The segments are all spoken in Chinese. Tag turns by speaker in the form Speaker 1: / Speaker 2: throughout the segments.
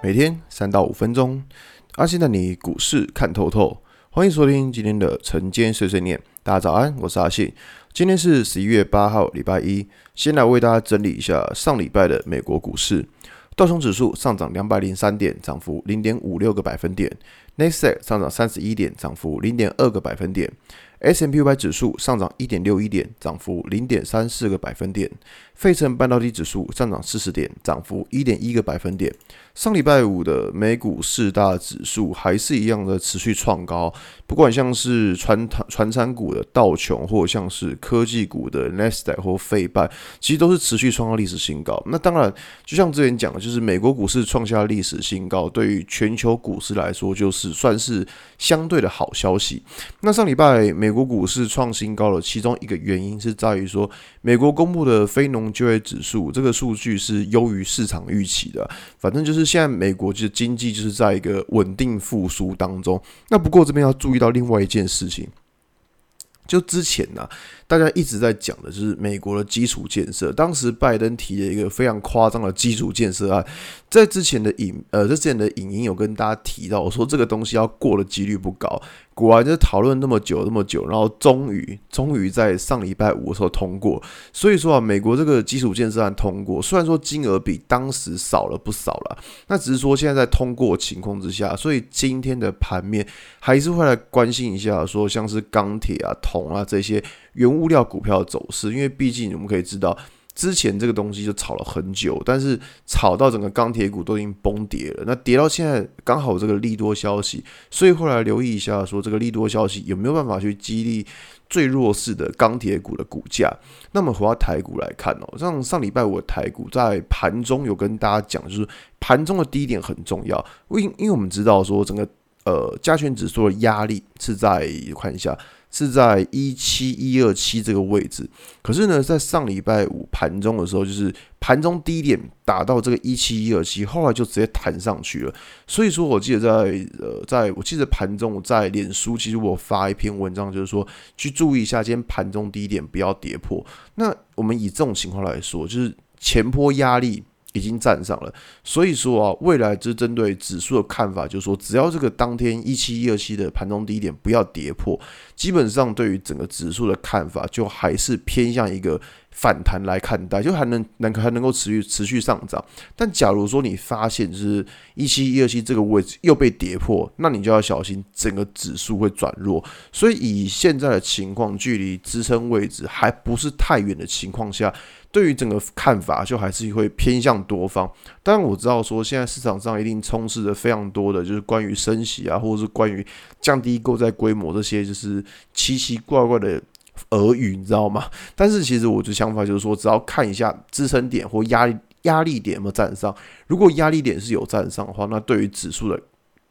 Speaker 1: 每天三到五分钟，阿信带你股市看透透。欢迎收听今天的晨间碎碎念。大家早安，我是阿信。今天是十一月八号，礼拜一。先来为大家整理一下上礼拜的美国股市。道琼指数上涨两百零三点，涨幅零点五六个百分点。纳斯达克上涨三十一点，涨幅零点二个百分点。S&P 五百指数上涨一点六一点，涨幅零点三四个百分点。费城半导体指数上涨四十点，涨幅一点一个百分点。上礼拜五的美股四大指数还是一样的持续创高，不管像是传传产股的道琼，或像是科技股的纳斯达克或费半，其实都是持续创造历史新高。那当然，就像之前讲的，就是美国股市创下历史新高，对于全球股市来说，就是算是相对的好消息。那上礼拜美美国股市创新高的其中一个原因是在于说，美国公布的非农就业指数这个数据是优于市场预期的，反正就是。现在美国就是经济就是在一个稳定复苏当中。那不过这边要注意到另外一件事情，就之前呢、大家一直在讲的就是美国的基础建设。当时拜登提了一个非常夸张的基础建设案，在之前的影呃，在之前的影音有跟大家提到，我说这个东西要过的几率不高。果然就讨论那么久那么久，然后终于终于在上礼拜五的时候通过。所以说啊，美国这个基础建设案通过，虽然说金额比当时少了不少了，那只是说现在在通过情况之下，所以今天的盘面还是会来关心一下，说像是钢铁啊、铜啊这些原物料股票走势，因为毕竟我们可以知道。之前这个东西就炒了很久，但是炒到整个钢铁股都已经崩跌了。那跌到现在刚好这个利多消息，所以后来留意一下，说这个利多消息有没有办法去激励最弱势的钢铁股的股价？那么回到台股来看哦，像上礼拜我的台股在盘中有跟大家讲，就是盘中的低点很重要，因因为我们知道说整个呃加权指数的压力是在看一下。是在一七一二七这个位置，可是呢，在上礼拜五盘中的时候，就是盘中低点打到这个一七一二七，后来就直接弹上去了。所以说，我记得在呃，在我记得盘中我在脸书，其实我发一篇文章，就是说去注意一下今天盘中低点不要跌破。那我们以这种情况来说，就是前波压力。已经站上了，所以说啊，未来就针对指数的看法，就是说，只要这个当天一七一二七的盘中低点不要跌破，基本上对于整个指数的看法，就还是偏向一个反弹来看待，就还能能还能够持续持续上涨。但假如说你发现就是一七一二七这个位置又被跌破，那你就要小心整个指数会转弱。所以以现在的情况，距离支撑位置还不是太远的情况下。对于整个看法，就还是会偏向多方。当然我知道说，现在市场上一定充斥着非常多的，就是关于升息啊，或者是关于降低购债规模这些，就是奇奇怪怪的耳语，你知道吗？但是其实我的想法就是说，只要看一下支撑点或压力压力点有没有站上，如果压力点是有站上的话，那对于指数的。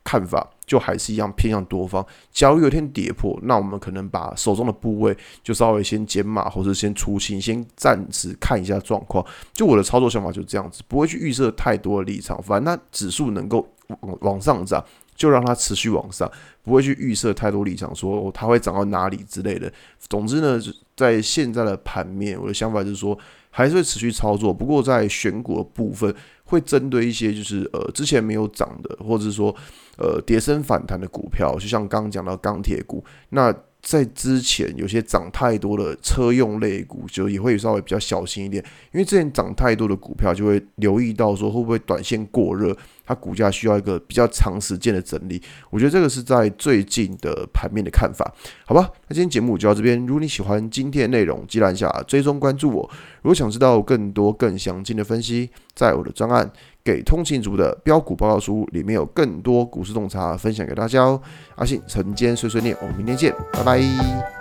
Speaker 1: 看法就还是一样偏向多方。假如有一天跌破，那我们可能把手中的部位就稍微先减码，或者先出清，先暂时看一下状况。就我的操作想法就这样子，不会去预设太多的立场。反正它指数能够往往上涨，就让它持续往上，不会去预设太多立场，说它会涨到哪里之类的。总之呢，在现在的盘面，我的想法就是说，还是会持续操作。不过在选股的部分，会针对一些就是呃之前没有涨的，或者是说呃跌升反弹的股票，就像刚刚讲到钢铁股，那在之前有些涨太多的车用类股，就也会稍微比较小心一点，因为之前涨太多的股票，就会留意到说会不会短线过热。它股价需要一个比较长时间的整理，我觉得这个是在最近的盘面的看法，好吧？那今天节目就到这边。如果你喜欢今天的内容，记得下追踪关注我。如果想知道更多更详尽的分析，在我的专案《给通勤族的标股报告书》里面有更多股市洞察分享给大家哦。阿信晨间碎碎念，我们明天见，拜拜。